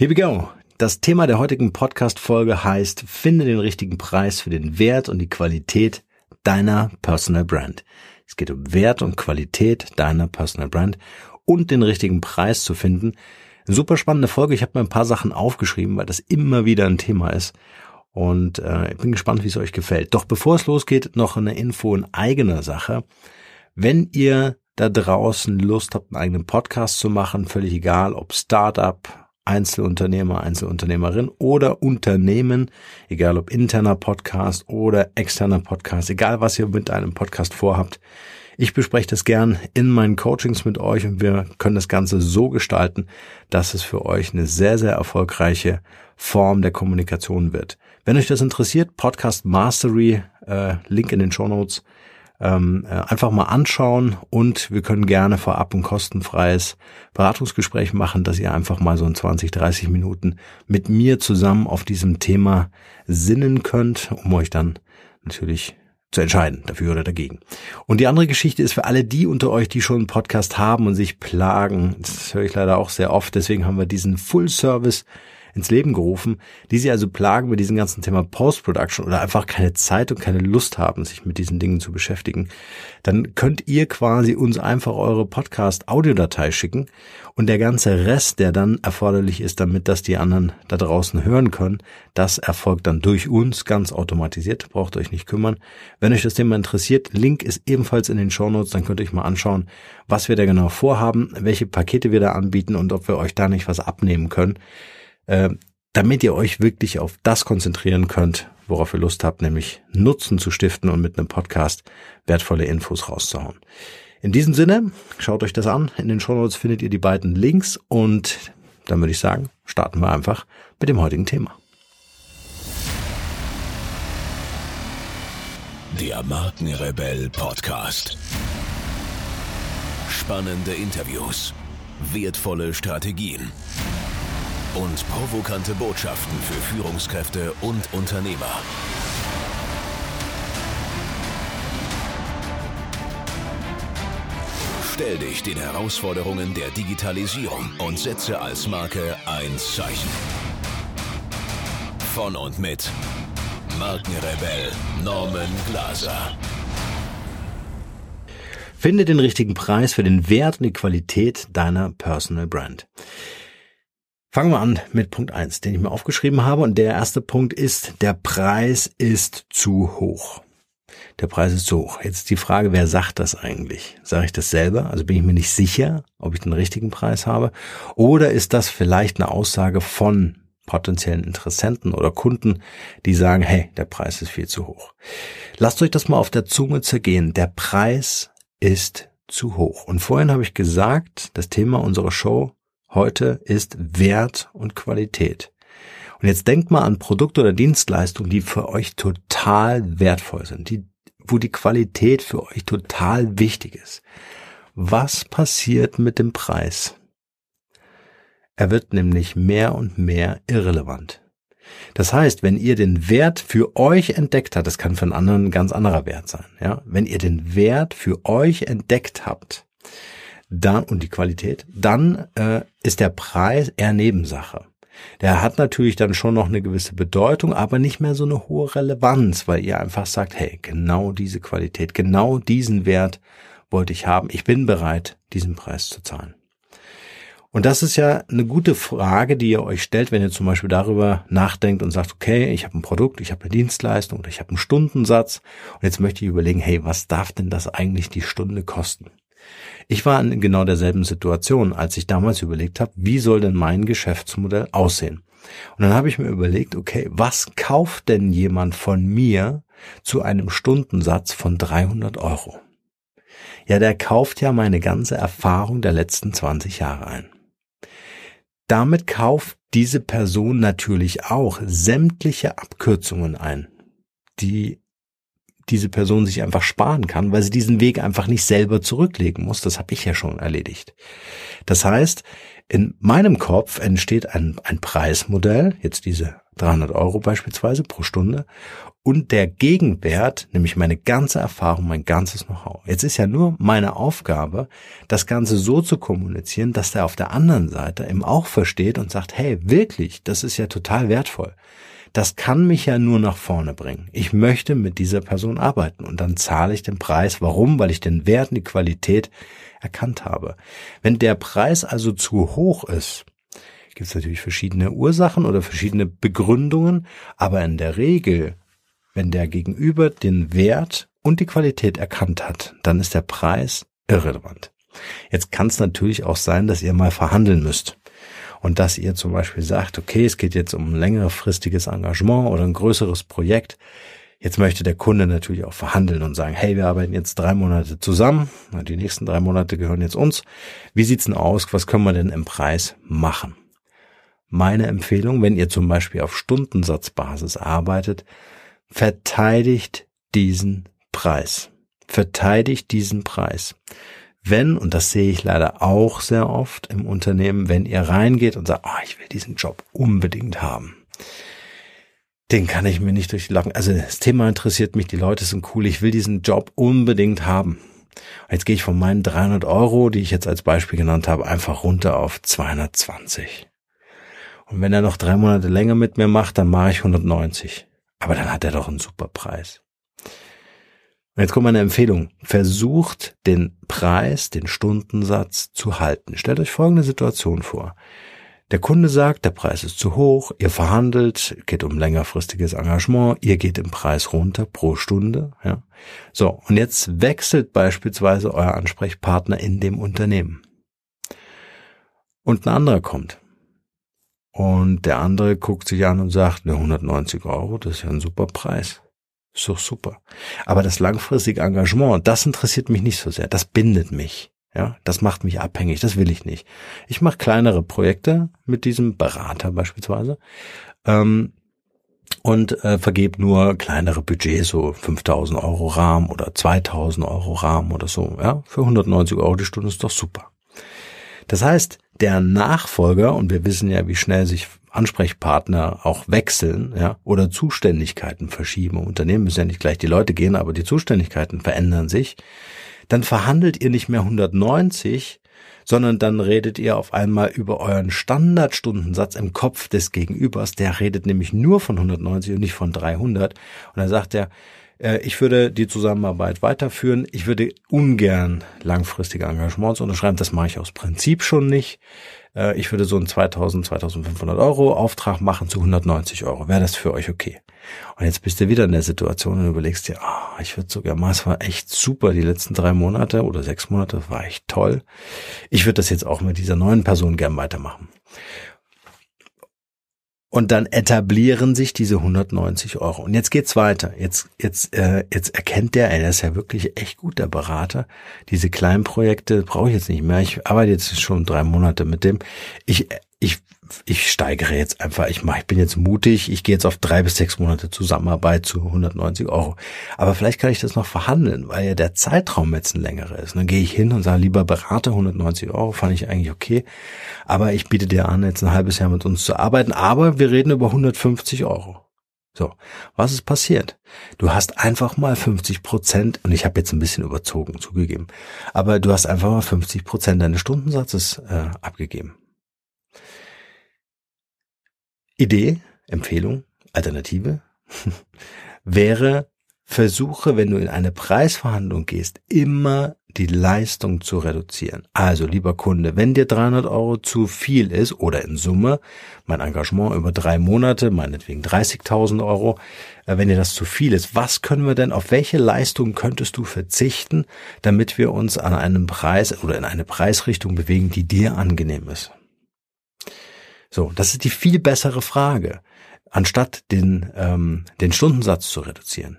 Here we go. Das Thema der heutigen Podcast-Folge heißt, finde den richtigen Preis für den Wert und die Qualität deiner Personal Brand. Es geht um Wert und Qualität deiner Personal Brand und den richtigen Preis zu finden. Eine super spannende Folge. Ich habe mir ein paar Sachen aufgeschrieben, weil das immer wieder ein Thema ist. Und äh, ich bin gespannt, wie es euch gefällt. Doch bevor es losgeht, noch eine Info in eigener Sache. Wenn ihr da draußen Lust habt, einen eigenen Podcast zu machen, völlig egal, ob Startup, Einzelunternehmer, Einzelunternehmerin oder Unternehmen, egal ob interner Podcast oder externer Podcast, egal was ihr mit einem Podcast vorhabt. Ich bespreche das gern in meinen Coachings mit euch und wir können das Ganze so gestalten, dass es für euch eine sehr, sehr erfolgreiche Form der Kommunikation wird. Wenn euch das interessiert, Podcast Mastery, äh, Link in den Show Notes, ähm, äh, einfach mal anschauen und wir können gerne vorab ein kostenfreies Beratungsgespräch machen, dass ihr einfach mal so in 20, 30 Minuten mit mir zusammen auf diesem Thema sinnen könnt, um euch dann natürlich zu entscheiden, dafür oder dagegen. Und die andere Geschichte ist für alle die unter euch, die schon einen Podcast haben und sich plagen, das höre ich leider auch sehr oft, deswegen haben wir diesen Full Service ins Leben gerufen, die sie also plagen mit diesem ganzen Thema Post-Production oder einfach keine Zeit und keine Lust haben, sich mit diesen Dingen zu beschäftigen, dann könnt ihr quasi uns einfach eure Podcast-Audiodatei schicken und der ganze Rest, der dann erforderlich ist, damit das die anderen da draußen hören können, das erfolgt dann durch uns ganz automatisiert, braucht euch nicht kümmern. Wenn euch das Thema interessiert, Link ist ebenfalls in den Show Notes, dann könnt ihr euch mal anschauen, was wir da genau vorhaben, welche Pakete wir da anbieten und ob wir euch da nicht was abnehmen können äh, damit ihr euch wirklich auf das konzentrieren könnt, worauf ihr Lust habt, nämlich Nutzen zu stiften und mit einem Podcast wertvolle Infos rauszuhauen. In diesem Sinne, schaut euch das an. In den Shownotes findet ihr die beiden Links und dann würde ich sagen, starten wir einfach mit dem heutigen Thema. Der Markenrebell Podcast. Spannende Interviews, wertvolle Strategien und provokante Botschaften für Führungskräfte und Unternehmer. Stell dich den Herausforderungen der Digitalisierung und setze als Marke ein Zeichen. Von und mit Markenrebell Norman Glaser. Finde den richtigen Preis für den Wert und die Qualität deiner Personal Brand. Fangen wir an mit Punkt eins, den ich mir aufgeschrieben habe. Und der erste Punkt ist, der Preis ist zu hoch. Der Preis ist zu hoch. Jetzt die Frage, wer sagt das eigentlich? Sage ich das selber? Also bin ich mir nicht sicher, ob ich den richtigen Preis habe? Oder ist das vielleicht eine Aussage von potenziellen Interessenten oder Kunden, die sagen, hey, der Preis ist viel zu hoch. Lasst euch das mal auf der Zunge zergehen. Der Preis ist zu hoch. Und vorhin habe ich gesagt, das Thema unserer Show heute ist Wert und Qualität. Und jetzt denkt mal an Produkte oder Dienstleistungen, die für euch total wertvoll sind, die, wo die Qualität für euch total wichtig ist. Was passiert mit dem Preis? Er wird nämlich mehr und mehr irrelevant. Das heißt, wenn ihr den Wert für euch entdeckt habt, das kann für einen anderen ein ganz anderer Wert sein, ja, wenn ihr den Wert für euch entdeckt habt, dann und die Qualität, dann äh, ist der Preis eher Nebensache. Der hat natürlich dann schon noch eine gewisse Bedeutung, aber nicht mehr so eine hohe Relevanz, weil ihr einfach sagt, hey, genau diese Qualität, genau diesen Wert wollte ich haben. Ich bin bereit, diesen Preis zu zahlen. Und das ist ja eine gute Frage, die ihr euch stellt, wenn ihr zum Beispiel darüber nachdenkt und sagt, okay, ich habe ein Produkt, ich habe eine Dienstleistung oder ich habe einen Stundensatz und jetzt möchte ich überlegen, hey, was darf denn das eigentlich die Stunde kosten? Ich war in genau derselben Situation, als ich damals überlegt habe, wie soll denn mein Geschäftsmodell aussehen? Und dann habe ich mir überlegt, okay, was kauft denn jemand von mir zu einem Stundensatz von 300 Euro? Ja, der kauft ja meine ganze Erfahrung der letzten 20 Jahre ein. Damit kauft diese Person natürlich auch sämtliche Abkürzungen ein, die diese Person sich einfach sparen kann, weil sie diesen Weg einfach nicht selber zurücklegen muss. Das habe ich ja schon erledigt. Das heißt, in meinem Kopf entsteht ein, ein Preismodell, jetzt diese 300 Euro beispielsweise pro Stunde, und der Gegenwert, nämlich meine ganze Erfahrung, mein ganzes Know-how. Jetzt ist ja nur meine Aufgabe, das Ganze so zu kommunizieren, dass der auf der anderen Seite eben auch versteht und sagt, hey, wirklich, das ist ja total wertvoll. Das kann mich ja nur nach vorne bringen. Ich möchte mit dieser Person arbeiten und dann zahle ich den Preis. Warum? Weil ich den Wert und die Qualität erkannt habe. Wenn der Preis also zu hoch ist, gibt es natürlich verschiedene Ursachen oder verschiedene Begründungen, aber in der Regel, wenn der Gegenüber den Wert und die Qualität erkannt hat, dann ist der Preis irrelevant. Jetzt kann es natürlich auch sein, dass ihr mal verhandeln müsst und dass ihr zum Beispiel sagt, okay, es geht jetzt um ein längerfristiges Engagement oder ein größeres Projekt. Jetzt möchte der Kunde natürlich auch verhandeln und sagen, hey, wir arbeiten jetzt drei Monate zusammen, die nächsten drei Monate gehören jetzt uns. Wie sieht's denn aus? Was können wir denn im Preis machen? Meine Empfehlung, wenn ihr zum Beispiel auf Stundensatzbasis arbeitet, verteidigt diesen Preis. Verteidigt diesen Preis wenn, und das sehe ich leider auch sehr oft im Unternehmen, wenn ihr reingeht und sagt, oh, ich will diesen Job unbedingt haben. Den kann ich mir nicht durch die Lappen. Also das Thema interessiert mich, die Leute sind cool, ich will diesen Job unbedingt haben. Jetzt gehe ich von meinen 300 Euro, die ich jetzt als Beispiel genannt habe, einfach runter auf 220. Und wenn er noch drei Monate länger mit mir macht, dann mache ich 190. Aber dann hat er doch einen super Preis. Jetzt kommt meine Empfehlung. Versucht den Preis, den Stundensatz zu halten. Stellt euch folgende Situation vor. Der Kunde sagt, der Preis ist zu hoch, ihr verhandelt, geht um längerfristiges Engagement, ihr geht im Preis runter pro Stunde, ja. So. Und jetzt wechselt beispielsweise euer Ansprechpartner in dem Unternehmen. Und ein anderer kommt. Und der andere guckt sich an und sagt, ne, 190 Euro, das ist ja ein super Preis. Doch super. Aber das langfristige Engagement, das interessiert mich nicht so sehr. Das bindet mich. Ja, das macht mich abhängig. Das will ich nicht. Ich mache kleinere Projekte mit diesem Berater beispielsweise ähm, und äh, vergebe nur kleinere Budgets, so 5000 Euro Rahmen oder 2000 Euro Rahmen oder so. Ja, für 190 Euro die Stunde ist doch super. Das heißt, der Nachfolger, und wir wissen ja, wie schnell sich Ansprechpartner auch wechseln, ja, oder Zuständigkeiten verschieben. Unternehmen müssen ja nicht gleich die Leute gehen, aber die Zuständigkeiten verändern sich. Dann verhandelt ihr nicht mehr 190, sondern dann redet ihr auf einmal über euren Standardstundensatz im Kopf des Gegenübers. Der redet nämlich nur von 190 und nicht von 300. Und dann sagt er, ich würde die Zusammenarbeit weiterführen. Ich würde ungern langfristige Engagements unterschreiben. Das mache ich aus Prinzip schon nicht. Äh, ich würde so einen 2000, 2500 Euro Auftrag machen zu 190 Euro. Wäre das für euch okay? Und jetzt bist du wieder in der Situation und überlegst dir, ah, ich würde sogar mal, es war echt super, die letzten drei Monate oder sechs Monate war echt toll. Ich würde das jetzt auch mit dieser neuen Person gern weitermachen. Und dann etablieren sich diese 190 Euro. Und jetzt geht's weiter. Jetzt, jetzt, äh, jetzt erkennt der, ey, der ist ja wirklich echt gut, der Berater. Diese kleinen Projekte brauche ich jetzt nicht mehr. Ich arbeite jetzt schon drei Monate mit dem. Ich, ich ich steigere jetzt einfach, ich mache, ich bin jetzt mutig, ich gehe jetzt auf drei bis sechs Monate Zusammenarbeit zu 190 Euro. Aber vielleicht kann ich das noch verhandeln, weil ja der Zeitraum jetzt ein längerer ist. Und dann gehe ich hin und sage, lieber Berater, 190 Euro, fand ich eigentlich okay. Aber ich biete dir an, jetzt ein halbes Jahr mit uns zu arbeiten, aber wir reden über 150 Euro. So, was ist passiert? Du hast einfach mal 50 Prozent, und ich habe jetzt ein bisschen überzogen, zugegeben, aber du hast einfach mal 50 Prozent deines Stundensatzes äh, abgegeben. Idee, Empfehlung, Alternative wäre, versuche, wenn du in eine Preisverhandlung gehst, immer die Leistung zu reduzieren. Also, lieber Kunde, wenn dir 300 Euro zu viel ist oder in Summe, mein Engagement über drei Monate, meinetwegen 30.000 Euro, äh, wenn dir das zu viel ist, was können wir denn, auf welche Leistung könntest du verzichten, damit wir uns an einem Preis oder in eine Preisrichtung bewegen, die dir angenehm ist? So, das ist die viel bessere Frage, anstatt den, ähm, den Stundensatz zu reduzieren.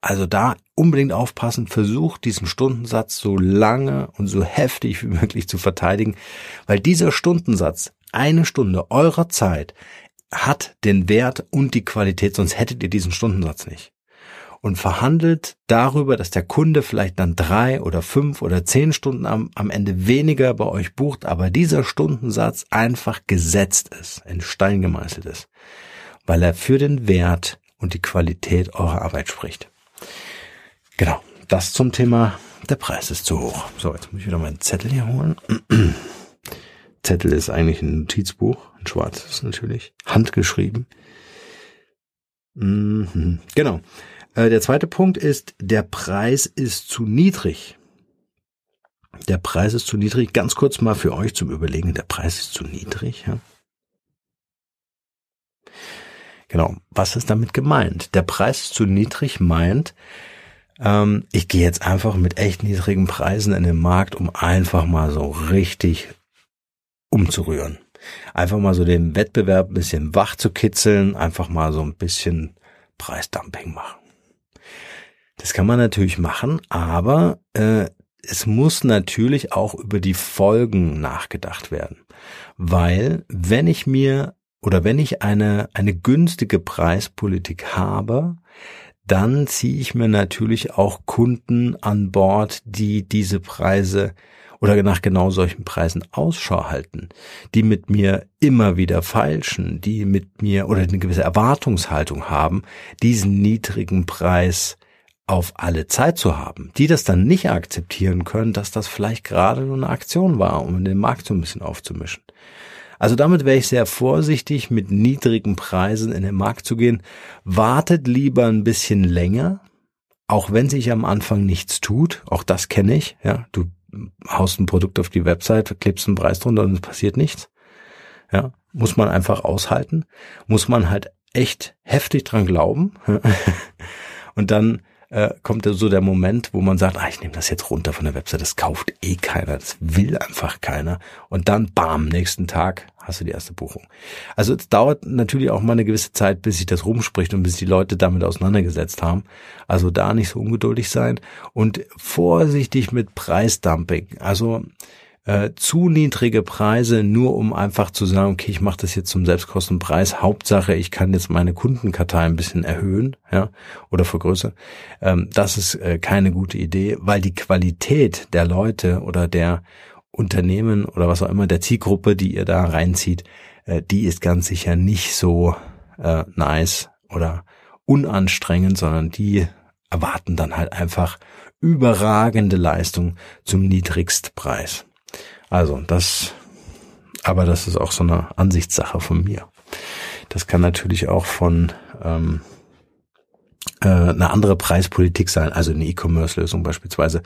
Also da unbedingt aufpassen, versucht diesen Stundensatz so lange und so heftig wie möglich zu verteidigen, weil dieser Stundensatz, eine Stunde eurer Zeit, hat den Wert und die Qualität, sonst hättet ihr diesen Stundensatz nicht und verhandelt darüber, dass der Kunde vielleicht dann drei oder fünf oder zehn Stunden am, am Ende weniger bei euch bucht, aber dieser Stundensatz einfach gesetzt ist, in Stein gemeißelt ist, weil er für den Wert und die Qualität eurer Arbeit spricht. Genau, das zum Thema, der Preis ist zu hoch. So, jetzt muss ich wieder meinen Zettel hier holen. Zettel ist eigentlich ein Notizbuch, ein schwarzes natürlich, handgeschrieben. Mhm. Genau. Äh, der zweite Punkt ist, der Preis ist zu niedrig. Der Preis ist zu niedrig. Ganz kurz mal für euch zum Überlegen, der Preis ist zu niedrig. Ja? Genau. Was ist damit gemeint? Der Preis ist zu niedrig meint, ähm, ich gehe jetzt einfach mit echt niedrigen Preisen in den Markt, um einfach mal so richtig umzurühren. Einfach mal so den Wettbewerb ein bisschen wach zu kitzeln, einfach mal so ein bisschen Preisdumping machen. Das kann man natürlich machen, aber äh, es muss natürlich auch über die Folgen nachgedacht werden. Weil wenn ich mir oder wenn ich eine, eine günstige Preispolitik habe, dann ziehe ich mir natürlich auch Kunden an Bord, die diese Preise oder nach genau solchen Preisen Ausschau halten, die mit mir immer wieder feilschen, die mit mir oder eine gewisse Erwartungshaltung haben, diesen niedrigen Preis auf alle Zeit zu haben, die das dann nicht akzeptieren können, dass das vielleicht gerade nur eine Aktion war, um den Markt so ein bisschen aufzumischen. Also damit wäre ich sehr vorsichtig, mit niedrigen Preisen in den Markt zu gehen. Wartet lieber ein bisschen länger, auch wenn sich am Anfang nichts tut. Auch das kenne ich. Ja, du haust ein Produkt auf die Website, klebst einen Preis drunter und es passiert nichts. Ja, muss man einfach aushalten. Muss man halt echt heftig dran glauben. und dann äh, kommt so der Moment, wo man sagt, ah, ich nehme das jetzt runter von der Website, das kauft eh keiner, das will einfach keiner. Und dann, bam, nächsten Tag hast du die erste Buchung. Also es dauert natürlich auch mal eine gewisse Zeit, bis sich das rumspricht und bis die Leute damit auseinandergesetzt haben. Also da nicht so ungeduldig sein und vorsichtig mit Preisdumping. Also äh, zu niedrige Preise, nur um einfach zu sagen, okay, ich mache das jetzt zum Selbstkostenpreis. Hauptsache, ich kann jetzt meine Kundenkartei ein bisschen erhöhen, ja, oder vergrößern. Ähm, das ist äh, keine gute Idee, weil die Qualität der Leute oder der Unternehmen oder was auch immer der Zielgruppe, die ihr da reinzieht, äh, die ist ganz sicher nicht so äh, nice oder unanstrengend, sondern die erwarten dann halt einfach überragende Leistung zum Niedrigstpreis. Also das, aber das ist auch so eine Ansichtssache von mir. Das kann natürlich auch von ähm, äh, eine andere Preispolitik sein, also eine E-Commerce-Lösung beispielsweise.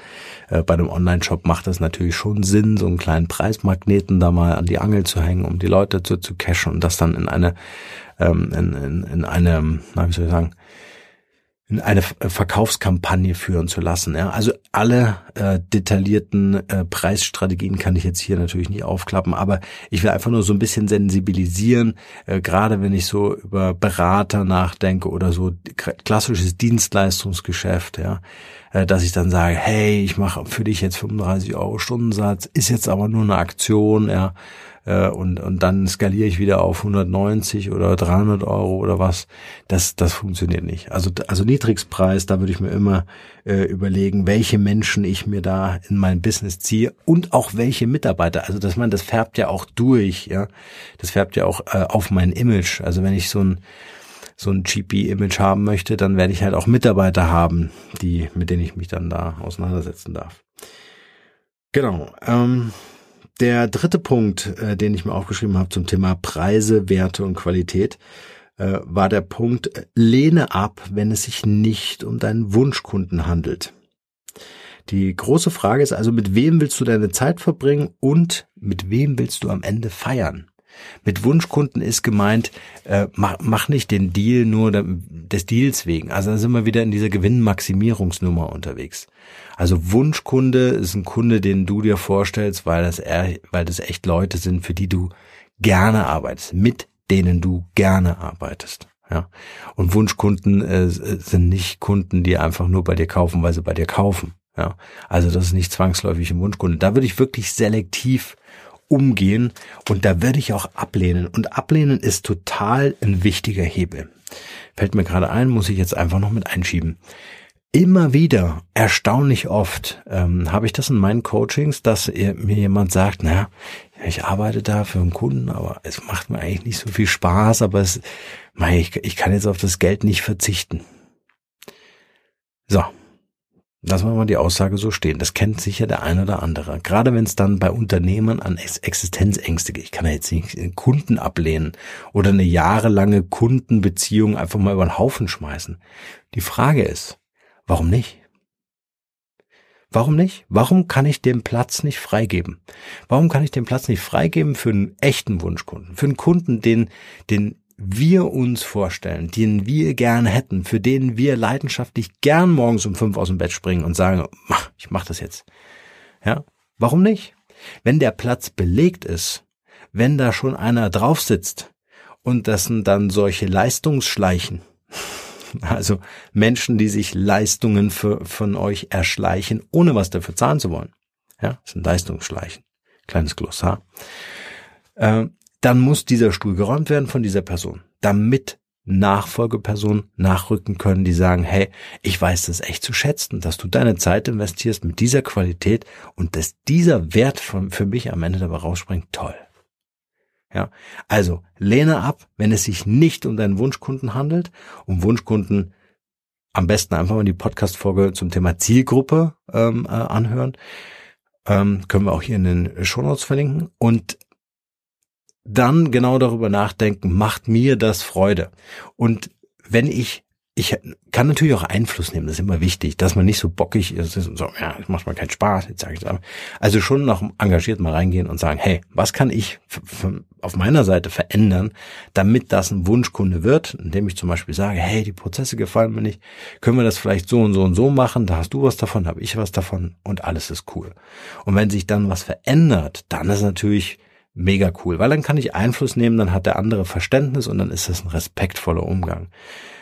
Äh, bei einem Online-Shop macht das natürlich schon Sinn, so einen kleinen Preismagneten da mal an die Angel zu hängen, um die Leute zu, zu cashen und das dann in eine, ähm, in, in, in eine, na, wie soll ich sagen, eine äh, Verkaufskampagne führen zu lassen. Ja. Also alle äh, detaillierten äh, Preisstrategien kann ich jetzt hier natürlich nicht aufklappen, aber ich will einfach nur so ein bisschen sensibilisieren, äh, gerade wenn ich so über Berater nachdenke oder so klassisches Dienstleistungsgeschäft, ja, äh, dass ich dann sage, hey, ich mache für dich jetzt 35 Euro Stundensatz, ist jetzt aber nur eine Aktion, ja, äh, und, und dann skaliere ich wieder auf 190 oder 300 Euro oder was. Das, das funktioniert nicht. Also, also Niedrigpreis, da würde ich mir immer äh, überlegen, welche Menschen ich mir da in mein Business ziehe und auch welche Mitarbeiter. Also, dass man, das färbt ja auch durch, ja. Das färbt ja auch äh, auf mein Image. Also, wenn ich so ein so ein GP-Image haben möchte, dann werde ich halt auch Mitarbeiter haben, die, mit denen ich mich dann da auseinandersetzen darf. Genau. Ähm, der dritte Punkt, äh, den ich mir aufgeschrieben habe zum Thema Preise, Werte und Qualität, äh, war der Punkt, lehne ab, wenn es sich nicht um deinen Wunschkunden handelt. Die große Frage ist also, mit wem willst du deine Zeit verbringen und mit wem willst du am Ende feiern? Mit Wunschkunden ist gemeint, äh, mach, mach nicht den Deal nur des Deals wegen. Also da sind wir wieder in dieser Gewinnmaximierungsnummer unterwegs. Also Wunschkunde ist ein Kunde, den du dir vorstellst, weil das, weil das echt Leute sind, für die du gerne arbeitest, mit denen du gerne arbeitest. Ja. Und Wunschkunden äh, sind nicht Kunden, die einfach nur bei dir kaufen, weil sie bei dir kaufen. Ja. Also das ist nicht zwangsläufig ein Wunschkunde. Da würde ich wirklich selektiv umgehen und da würde ich auch ablehnen. Und ablehnen ist total ein wichtiger Hebel. Fällt mir gerade ein, muss ich jetzt einfach noch mit einschieben. immer wieder, erstaunlich oft, ähm, habe ich das in meinen Coachings, dass mir jemand sagt, naja, ich arbeite da für einen Kunden, aber es macht mir eigentlich nicht so viel Spaß, aber es, ich, ich kann jetzt auf das Geld nicht verzichten. So. Lassen wir mal die Aussage so stehen. Das kennt sicher der eine oder andere. Gerade wenn es dann bei Unternehmen an Existenzängste geht. Ich kann ja jetzt nicht Kunden ablehnen oder eine jahrelange Kundenbeziehung einfach mal über den Haufen schmeißen. Die Frage ist, warum nicht? Warum nicht? Warum kann ich den Platz nicht freigeben? Warum kann ich den Platz nicht freigeben für einen echten Wunschkunden? Für einen Kunden, den, den wir uns vorstellen, den wir gerne hätten, für den wir leidenschaftlich gern morgens um fünf aus dem Bett springen und sagen, ich mach das jetzt. Ja, warum nicht? Wenn der Platz belegt ist, wenn da schon einer drauf sitzt und das sind dann solche Leistungsschleichen, also Menschen, die sich Leistungen für, von euch erschleichen, ohne was dafür zahlen zu wollen. Ja, das sind Leistungsschleichen. Kleines Glossar. Äh, dann muss dieser Stuhl geräumt werden von dieser Person, damit Nachfolgepersonen nachrücken können, die sagen, hey, ich weiß das echt zu schätzen, dass du deine Zeit investierst mit dieser Qualität und dass dieser Wert von, für mich am Ende dabei rausspringt, toll. Ja, also lehne ab, wenn es sich nicht um deinen Wunschkunden handelt. Um Wunschkunden am besten einfach mal die Podcast-Folge zum Thema Zielgruppe ähm, äh, anhören. Ähm, können wir auch hier in den Shownotes verlinken. Und dann genau darüber nachdenken, macht mir das Freude? Und wenn ich ich kann natürlich auch Einfluss nehmen, das ist immer wichtig, dass man nicht so bockig ist und so, ja, es macht mal keinen Spaß, jetzt sage ich das. Also schon noch engagiert mal reingehen und sagen, hey, was kann ich auf meiner Seite verändern, damit das ein Wunschkunde wird, indem ich zum Beispiel sage, hey, die Prozesse gefallen mir nicht, können wir das vielleicht so und so und so machen, da hast du was davon, habe ich was davon und alles ist cool. Und wenn sich dann was verändert, dann ist natürlich mega cool, weil dann kann ich Einfluss nehmen, dann hat der andere Verständnis und dann ist das ein respektvoller Umgang.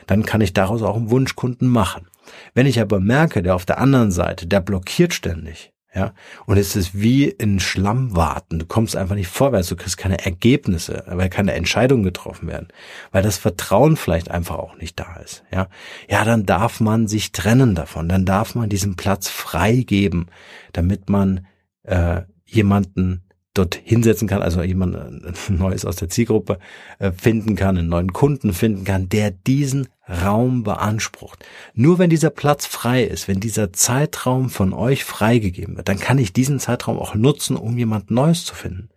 Dann kann ich daraus auch einen Wunschkunden machen. Wenn ich aber merke, der auf der anderen Seite, der blockiert ständig, ja, und es ist wie in Schlamm warten. Du kommst einfach nicht vorwärts, du kriegst keine Ergebnisse, weil keine Entscheidungen getroffen werden, weil das Vertrauen vielleicht einfach auch nicht da ist, ja. Ja, dann darf man sich trennen davon, dann darf man diesen Platz freigeben, damit man äh, jemanden dort hinsetzen kann, also jemand äh, Neues aus der Zielgruppe äh, finden kann, einen neuen Kunden finden kann, der diesen Raum beansprucht. Nur wenn dieser Platz frei ist, wenn dieser Zeitraum von euch freigegeben wird, dann kann ich diesen Zeitraum auch nutzen, um jemand Neues zu finden.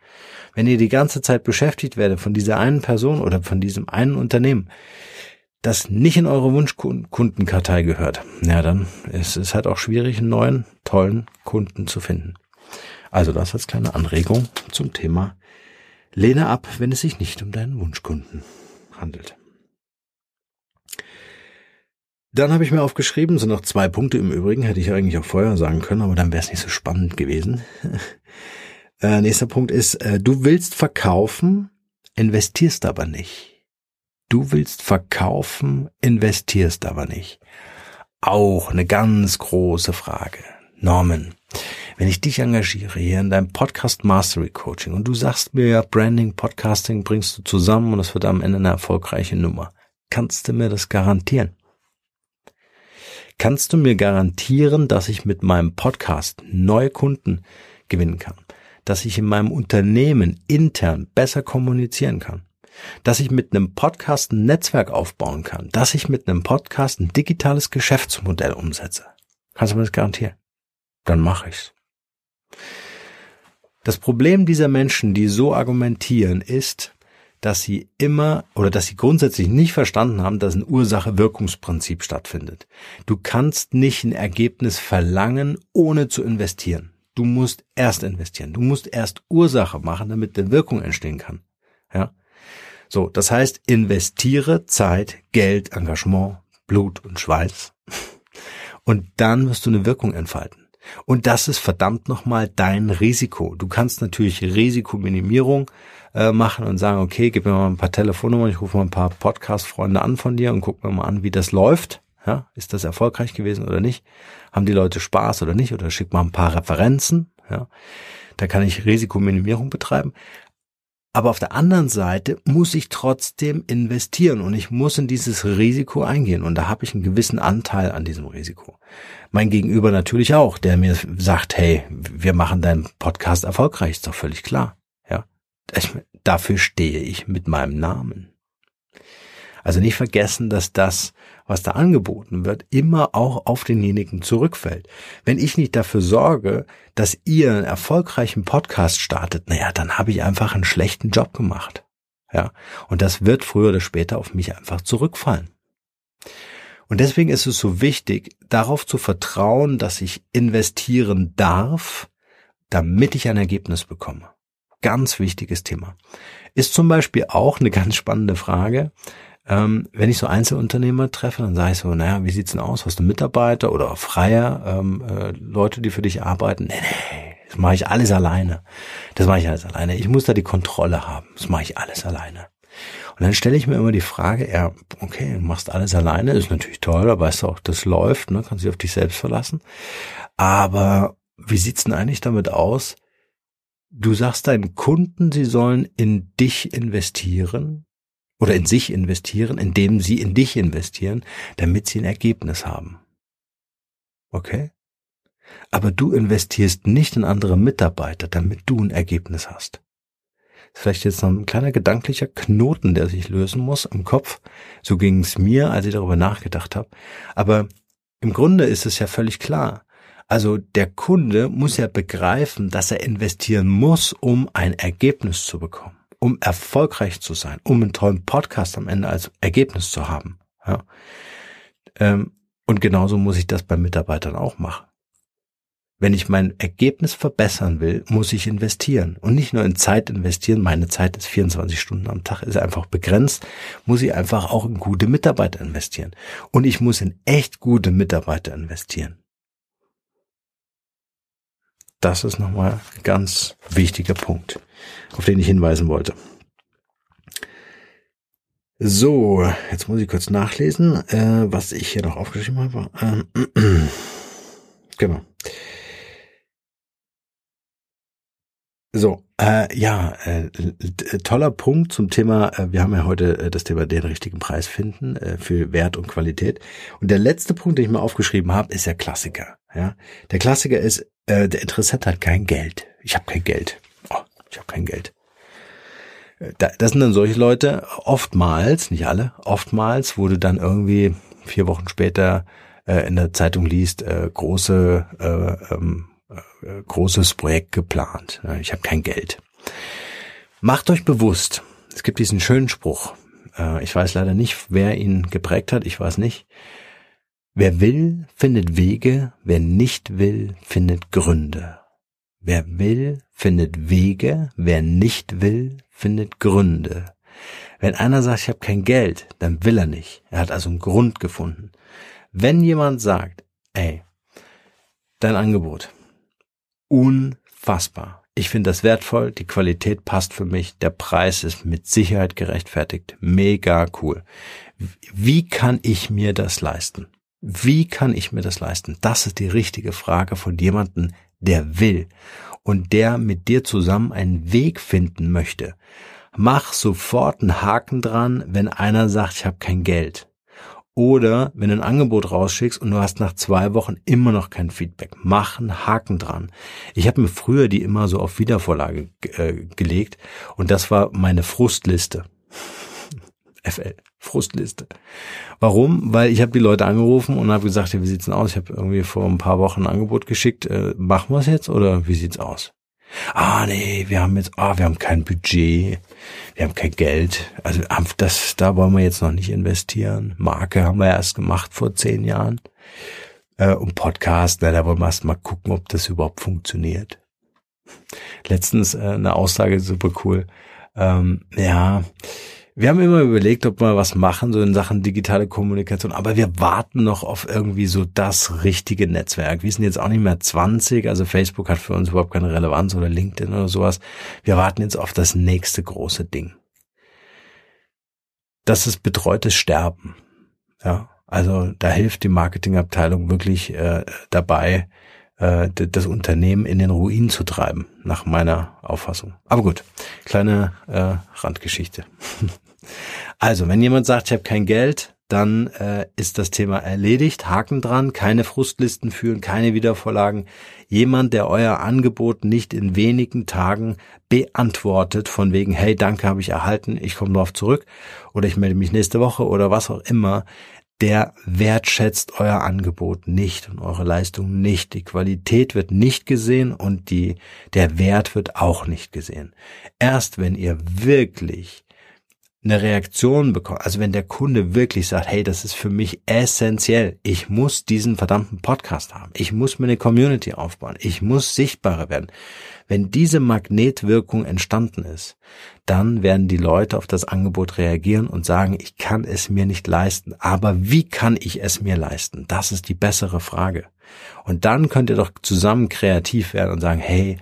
Wenn ihr die ganze Zeit beschäftigt werdet von dieser einen Person oder von diesem einen Unternehmen, das nicht in eure Wunschkundenkartei gehört, ja, dann ist es halt auch schwierig, einen neuen, tollen Kunden zu finden. Also das als kleine Anregung zum Thema Lehne ab, wenn es sich nicht um deinen Wunschkunden handelt. Dann habe ich mir aufgeschrieben, sind noch zwei Punkte im Übrigen, hätte ich eigentlich auch vorher sagen können, aber dann wäre es nicht so spannend gewesen. äh, nächster Punkt ist, äh, du willst verkaufen, investierst aber nicht. Du willst verkaufen, investierst aber nicht. Auch eine ganz große Frage. Norman, wenn ich dich engagiere hier in deinem Podcast Mastery Coaching und du sagst mir ja, Branding, Podcasting bringst du zusammen und es wird am Ende eine erfolgreiche Nummer, kannst du mir das garantieren? Kannst du mir garantieren, dass ich mit meinem Podcast neue Kunden gewinnen kann? Dass ich in meinem Unternehmen intern besser kommunizieren kann? Dass ich mit einem Podcast ein Netzwerk aufbauen kann? Dass ich mit einem Podcast ein digitales Geschäftsmodell umsetze? Kannst du mir das garantieren? Dann mache ich's. Das Problem dieser Menschen, die so argumentieren, ist, dass sie immer oder dass sie grundsätzlich nicht verstanden haben, dass ein Ursache-Wirkungsprinzip stattfindet. Du kannst nicht ein Ergebnis verlangen, ohne zu investieren. Du musst erst investieren. Du musst erst Ursache machen, damit eine Wirkung entstehen kann. Ja. So. Das heißt, investiere Zeit, Geld, Engagement, Blut und Schweiß. Und dann wirst du eine Wirkung entfalten. Und das ist verdammt nochmal dein Risiko. Du kannst natürlich Risikominimierung äh, machen und sagen, okay, gib mir mal ein paar Telefonnummern, ich rufe mal ein paar Podcast-Freunde an von dir und guck mir mal an, wie das läuft. Ja, ist das erfolgreich gewesen oder nicht? Haben die Leute Spaß oder nicht? Oder schick mal ein paar Referenzen. Ja, da kann ich Risikominimierung betreiben. Aber auf der anderen Seite muss ich trotzdem investieren und ich muss in dieses Risiko eingehen und da habe ich einen gewissen Anteil an diesem Risiko. Mein Gegenüber natürlich auch, der mir sagt, hey, wir machen deinen Podcast erfolgreich, ist doch völlig klar. Ja, ich, dafür stehe ich mit meinem Namen. Also nicht vergessen, dass das, was da angeboten wird, immer auch auf denjenigen zurückfällt. Wenn ich nicht dafür sorge, dass ihr einen erfolgreichen Podcast startet, naja, dann habe ich einfach einen schlechten Job gemacht. Ja. Und das wird früher oder später auf mich einfach zurückfallen. Und deswegen ist es so wichtig, darauf zu vertrauen, dass ich investieren darf, damit ich ein Ergebnis bekomme. Ganz wichtiges Thema. Ist zum Beispiel auch eine ganz spannende Frage. Ähm, wenn ich so Einzelunternehmer treffe, dann sage ich so, naja, wie sieht's denn aus? Hast du Mitarbeiter oder Freier, ähm, äh, Leute, die für dich arbeiten? Nee, nee, das mache ich alles alleine. Das mache ich alles alleine. Ich muss da die Kontrolle haben. Das mache ich alles alleine. Und dann stelle ich mir immer die Frage, ja, okay, du machst alles alleine, ist natürlich toll, da weißt du auch, das läuft, ne, kannst dich auf dich selbst verlassen. Aber wie sieht's denn eigentlich damit aus? Du sagst deinen Kunden, sie sollen in dich investieren, oder in sich investieren, indem sie in dich investieren, damit sie ein Ergebnis haben. Okay? Aber du investierst nicht in andere Mitarbeiter, damit du ein Ergebnis hast. Vielleicht jetzt noch ein kleiner gedanklicher Knoten, der sich lösen muss im Kopf. So ging es mir, als ich darüber nachgedacht habe. Aber im Grunde ist es ja völlig klar. Also der Kunde muss ja begreifen, dass er investieren muss, um ein Ergebnis zu bekommen um erfolgreich zu sein, um einen tollen Podcast am Ende als Ergebnis zu haben. Ja. Ähm, und genauso muss ich das bei Mitarbeitern auch machen. Wenn ich mein Ergebnis verbessern will, muss ich investieren und nicht nur in Zeit investieren. Meine Zeit ist 24 Stunden am Tag, ist einfach begrenzt. Muss ich einfach auch in gute Mitarbeiter investieren. Und ich muss in echt gute Mitarbeiter investieren. Das ist nochmal ein ganz wichtiger Punkt, auf den ich hinweisen wollte. So, jetzt muss ich kurz nachlesen, äh, was ich hier noch aufgeschrieben habe. Ähm, genau. So, äh, ja, äh, toller Punkt zum Thema, äh, wir haben ja heute äh, das Thema den richtigen Preis finden äh, für Wert und Qualität. Und der letzte Punkt, den ich mal aufgeschrieben habe, ist der Klassiker. Ja, Der Klassiker ist, äh, der Interessent hat kein Geld. Ich habe kein Geld. Oh, ich habe kein Geld. Äh, das sind dann solche Leute, oftmals, nicht alle, oftmals, du dann irgendwie vier Wochen später äh, in der Zeitung liest, äh, große, äh, ähm, äh, großes Projekt geplant. Ich habe kein Geld. Macht euch bewusst, es gibt diesen schönen Spruch. Äh, ich weiß leider nicht, wer ihn geprägt hat, ich weiß nicht. Wer will, findet Wege, wer nicht will, findet Gründe. Wer will, findet Wege, wer nicht will, findet Gründe. Wenn einer sagt, ich habe kein Geld, dann will er nicht. Er hat also einen Grund gefunden. Wenn jemand sagt, ey, dein Angebot, unfassbar. Ich finde das wertvoll, die Qualität passt für mich, der Preis ist mit Sicherheit gerechtfertigt, mega cool. Wie kann ich mir das leisten? Wie kann ich mir das leisten? Das ist die richtige Frage von jemandem, der will und der mit dir zusammen einen Weg finden möchte. Mach sofort einen Haken dran, wenn einer sagt, ich habe kein Geld. Oder wenn du ein Angebot rausschickst und du hast nach zwei Wochen immer noch kein Feedback, mach einen Haken dran. Ich habe mir früher die immer so auf Wiedervorlage äh, gelegt und das war meine Frustliste. FL. Frustliste. Warum? Weil ich habe die Leute angerufen und habe gesagt, ja, wie sieht's denn aus? Ich habe irgendwie vor ein paar Wochen ein Angebot geschickt. Äh, machen wir es jetzt oder wie sieht's aus? Ah nee, wir haben jetzt, ah, wir haben kein Budget, wir haben kein Geld. Also das, da wollen wir jetzt noch nicht investieren. Marke haben wir erst gemacht vor zehn Jahren. Äh, und Podcast, na, da wollen wir erst mal gucken, ob das überhaupt funktioniert. Letztens äh, eine Aussage super cool. Ähm, ja, wir haben immer überlegt, ob wir was machen, so in Sachen digitale Kommunikation, aber wir warten noch auf irgendwie so das richtige Netzwerk. Wir sind jetzt auch nicht mehr 20, also Facebook hat für uns überhaupt keine Relevanz oder LinkedIn oder sowas. Wir warten jetzt auf das nächste große Ding. Das ist betreutes Sterben. Ja, also da hilft die Marketingabteilung wirklich äh, dabei, äh, das Unternehmen in den Ruin zu treiben, nach meiner Auffassung. Aber gut, kleine äh, Randgeschichte. also, wenn jemand sagt, ich habe kein Geld, dann äh, ist das Thema erledigt. Haken dran, keine Frustlisten führen, keine Wiedervorlagen. Jemand, der euer Angebot nicht in wenigen Tagen beantwortet, von wegen, hey, danke, habe ich erhalten, ich komme drauf zurück oder ich melde mich nächste Woche oder was auch immer, der wertschätzt euer Angebot nicht und eure Leistung nicht. Die Qualität wird nicht gesehen und die, der Wert wird auch nicht gesehen. Erst wenn ihr wirklich eine Reaktion bekommt, also wenn der Kunde wirklich sagt, hey, das ist für mich essentiell, ich muss diesen verdammten Podcast haben, ich muss mir eine Community aufbauen, ich muss sichtbarer werden. Wenn diese Magnetwirkung entstanden ist, dann werden die Leute auf das Angebot reagieren und sagen, ich kann es mir nicht leisten. Aber wie kann ich es mir leisten? Das ist die bessere Frage. Und dann könnt ihr doch zusammen kreativ werden und sagen, hey,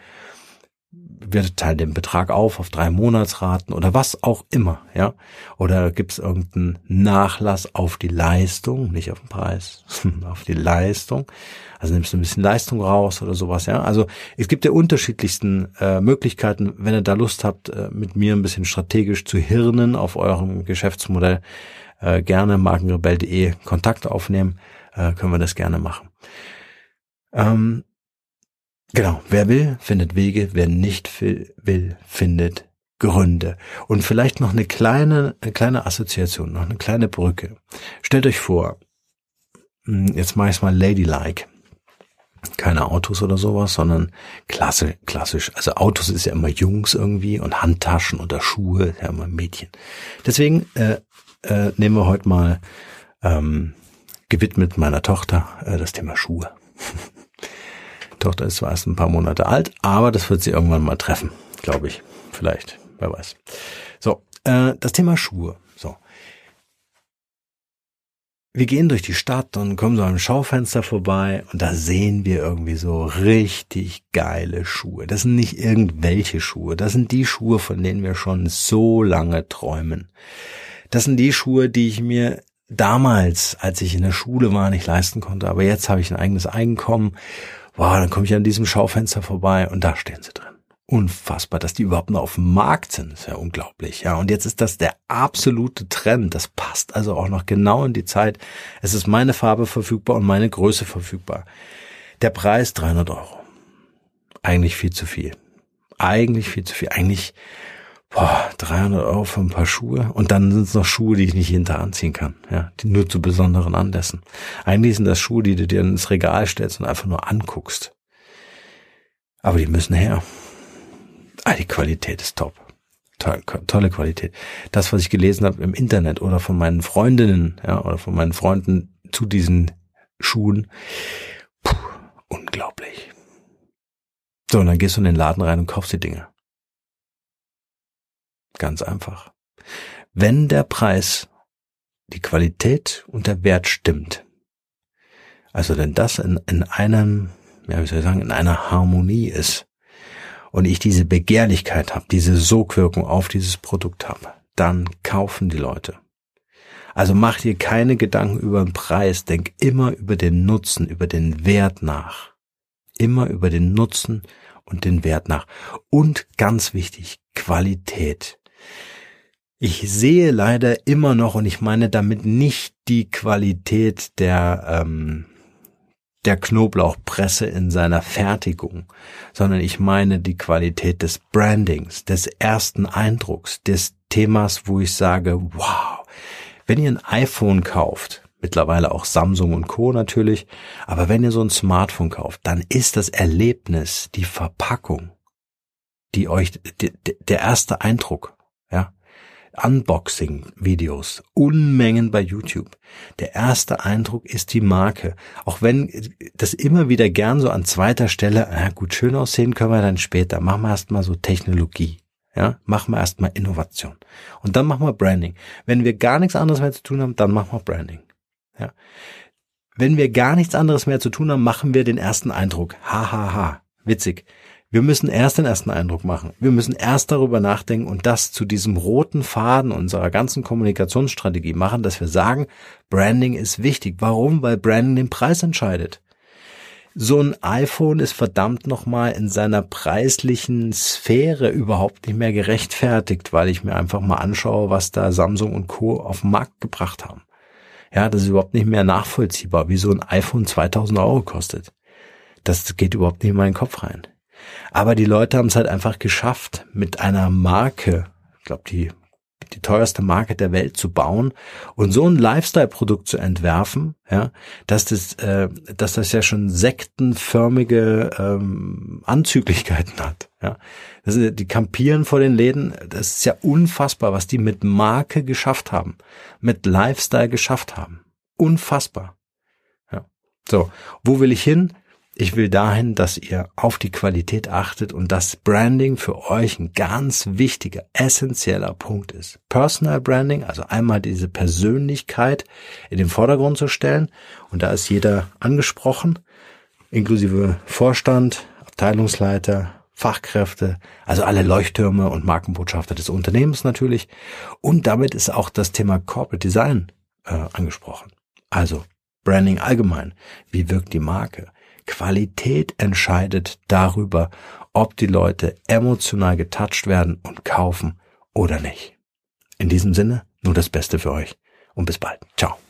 wir teilen den Betrag auf auf drei Monatsraten oder was auch immer, ja. Oder gibt es irgendeinen Nachlass auf die Leistung, nicht auf den Preis, auf die Leistung. Also nimmst du ein bisschen Leistung raus oder sowas, ja. Also es gibt ja unterschiedlichsten äh, Möglichkeiten, wenn ihr da Lust habt, äh, mit mir ein bisschen strategisch zu hirnen auf eurem Geschäftsmodell, äh, gerne markenrebell.de Kontakt aufnehmen, äh, können wir das gerne machen. Ähm, Genau, wer will, findet Wege, wer nicht will, findet Gründe. Und vielleicht noch eine kleine, eine kleine Assoziation, noch eine kleine Brücke. Stellt euch vor, hm, jetzt mache ich mal ladylike. Keine Autos oder sowas, sondern klasse, klassisch. Also Autos ist ja immer Jungs irgendwie und Handtaschen oder Schuhe, ja immer Mädchen. Deswegen äh, äh, nehmen wir heute mal ähm, gewidmet meiner Tochter äh, das Thema Schuhe. Tochter ist zwar erst ein paar Monate alt, aber das wird sie irgendwann mal treffen, glaube ich. Vielleicht, wer weiß. So, äh, das Thema Schuhe. So. Wir gehen durch die Stadt und kommen so am Schaufenster vorbei und da sehen wir irgendwie so richtig geile Schuhe. Das sind nicht irgendwelche Schuhe, das sind die Schuhe, von denen wir schon so lange träumen. Das sind die Schuhe, die ich mir damals, als ich in der Schule war, nicht leisten konnte, aber jetzt habe ich ein eigenes Einkommen wow, dann komme ich an diesem Schaufenster vorbei und da stehen sie drin. Unfassbar, dass die überhaupt noch auf dem Markt sind, ist ja unglaublich. Ja, und jetzt ist das der absolute Trend. Das passt also auch noch genau in die Zeit. Es ist meine Farbe verfügbar und meine Größe verfügbar. Der Preis 300 Euro. Eigentlich viel zu viel. Eigentlich viel zu viel. Eigentlich boah, 300 Euro für ein paar Schuhe und dann sind es noch Schuhe, die ich nicht Tag anziehen kann, ja, die nur zu besonderen Anlässen. Eigentlich sind das Schuhe, die du dir ins Regal stellst und einfach nur anguckst. Aber die müssen her. Ah, die Qualität ist top. Tolle, tolle Qualität. Das, was ich gelesen habe im Internet oder von meinen Freundinnen, ja, oder von meinen Freunden zu diesen Schuhen, puh, unglaublich. So, und dann gehst du in den Laden rein und kaufst die Dinge. Ganz einfach. Wenn der Preis, die Qualität und der Wert stimmt, also wenn das in, in einem, ja, wie soll ich sagen, in einer Harmonie ist und ich diese Begehrlichkeit habe, diese Sogwirkung auf dieses Produkt habe, dann kaufen die Leute. Also mach dir keine Gedanken über den Preis, denk immer über den Nutzen, über den Wert nach. Immer über den Nutzen und den Wert nach. Und ganz wichtig, Qualität. Ich sehe leider immer noch, und ich meine damit nicht die Qualität der, ähm, der Knoblauchpresse in seiner Fertigung, sondern ich meine die Qualität des Brandings, des ersten Eindrucks, des Themas, wo ich sage, wow, wenn ihr ein iPhone kauft, mittlerweile auch Samsung und Co. natürlich, aber wenn ihr so ein Smartphone kauft, dann ist das Erlebnis, die Verpackung, die euch, der erste Eindruck, Unboxing-Videos, Unmengen bei YouTube. Der erste Eindruck ist die Marke. Auch wenn das immer wieder gern so an zweiter Stelle, na gut, schön aussehen können wir dann später. Machen wir erstmal so Technologie. Ja, machen wir erstmal Innovation. Und dann machen wir Branding. Wenn wir gar nichts anderes mehr zu tun haben, dann machen wir Branding. Ja. Wenn wir gar nichts anderes mehr zu tun haben, machen wir den ersten Eindruck. Ha, ha, ha. Witzig. Wir müssen erst den ersten Eindruck machen. Wir müssen erst darüber nachdenken und das zu diesem roten Faden unserer ganzen Kommunikationsstrategie machen, dass wir sagen, Branding ist wichtig. Warum? Weil Branding den Preis entscheidet. so ein iPhone ist verdammt nochmal in seiner preislichen Sphäre überhaupt nicht mehr gerechtfertigt, weil ich mir einfach mal anschaue, was da Samsung und Co. auf den Markt gebracht haben. Ja, das ist überhaupt nicht mehr nachvollziehbar, wie so ein iPhone 2000 Euro kostet. Das geht überhaupt nicht in meinen Kopf rein. Aber die Leute haben es halt einfach geschafft, mit einer Marke, ich glaube, die die teuerste Marke der Welt zu bauen und so ein Lifestyle-Produkt zu entwerfen, ja, dass das, äh, dass das ja schon sektenförmige ähm, Anzüglichkeiten hat. Ja, das ist, die kampieren vor den Läden. Das ist ja unfassbar, was die mit Marke geschafft haben, mit Lifestyle geschafft haben. Unfassbar. So, wo will ich hin? Ich will dahin, dass ihr auf die Qualität achtet und dass Branding für euch ein ganz wichtiger, essentieller Punkt ist. Personal Branding, also einmal diese Persönlichkeit in den Vordergrund zu stellen und da ist jeder angesprochen, inklusive Vorstand, Abteilungsleiter, Fachkräfte, also alle Leuchttürme und Markenbotschafter des Unternehmens natürlich. Und damit ist auch das Thema Corporate Design äh, angesprochen. Also Branding allgemein. Wie wirkt die Marke? Qualität entscheidet darüber, ob die Leute emotional getoucht werden und kaufen oder nicht. In diesem Sinne, nur das Beste für euch und bis bald. Ciao.